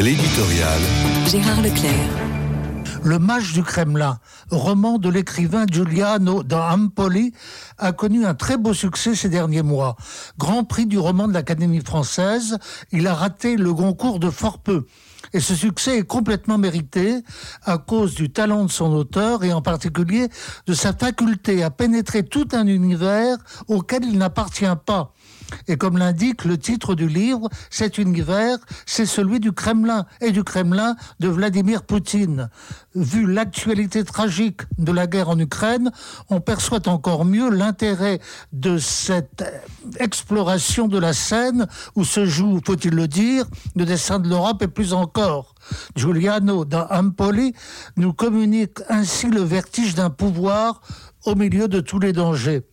L'éditorial. Gérard Leclerc. Le Mage du Kremlin, roman de l'écrivain Giuliano da Ampoli, a connu un très beau succès ces derniers mois. Grand prix du roman de l'Académie française, il a raté le concours de fort peu. Et ce succès est complètement mérité à cause du talent de son auteur et en particulier de sa faculté à pénétrer tout un univers auquel il n'appartient pas. Et comme l'indique le titre du livre, cet univers, c'est celui du Kremlin et du Kremlin de Vladimir Poutine. Vu l'actualité tragique de la guerre en Ukraine, on perçoit encore mieux l'intérêt de cette exploration de la scène où se joue, faut-il le dire, le dessin de l'Europe et plus encore. Giuliano da Ampoli nous communique ainsi le vertige d'un pouvoir au milieu de tous les dangers.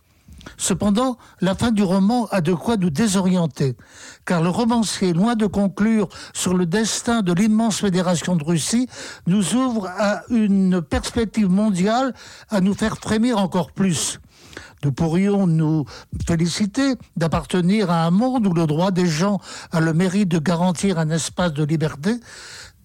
Cependant, la fin du roman a de quoi nous désorienter, car le romancier, loin de conclure sur le destin de l'immense fédération de Russie, nous ouvre à une perspective mondiale à nous faire frémir encore plus. Nous pourrions nous féliciter d'appartenir à un monde où le droit des gens a le mérite de garantir un espace de liberté,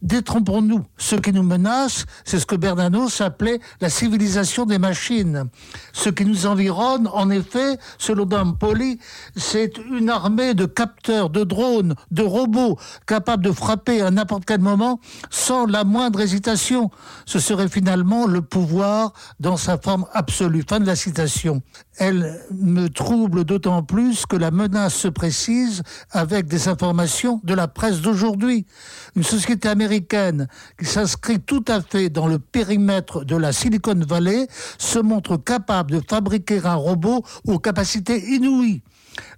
détrompons-nous. Ce qui nous menace, c'est ce que Bernanos appelait la civilisation des machines. Ce qui nous environne, en effet, selon Poli, c'est une armée de capteurs, de drones, de robots capables de frapper à n'importe quel moment sans la moindre hésitation. Ce serait finalement le pouvoir dans sa forme absolue. Fin de la citation. Elle me trouble d'autant plus que la menace se précise avec des informations de la presse d'aujourd'hui. Une société américaine qui s'inscrit tout à fait dans le périmètre de la Silicon Valley se montre capable de fabriquer un robot aux capacités inouïes.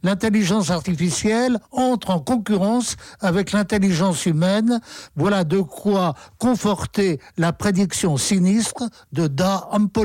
L'intelligence artificielle entre en concurrence avec l'intelligence humaine. Voilà de quoi conforter la prédiction sinistre de Da Ampoli.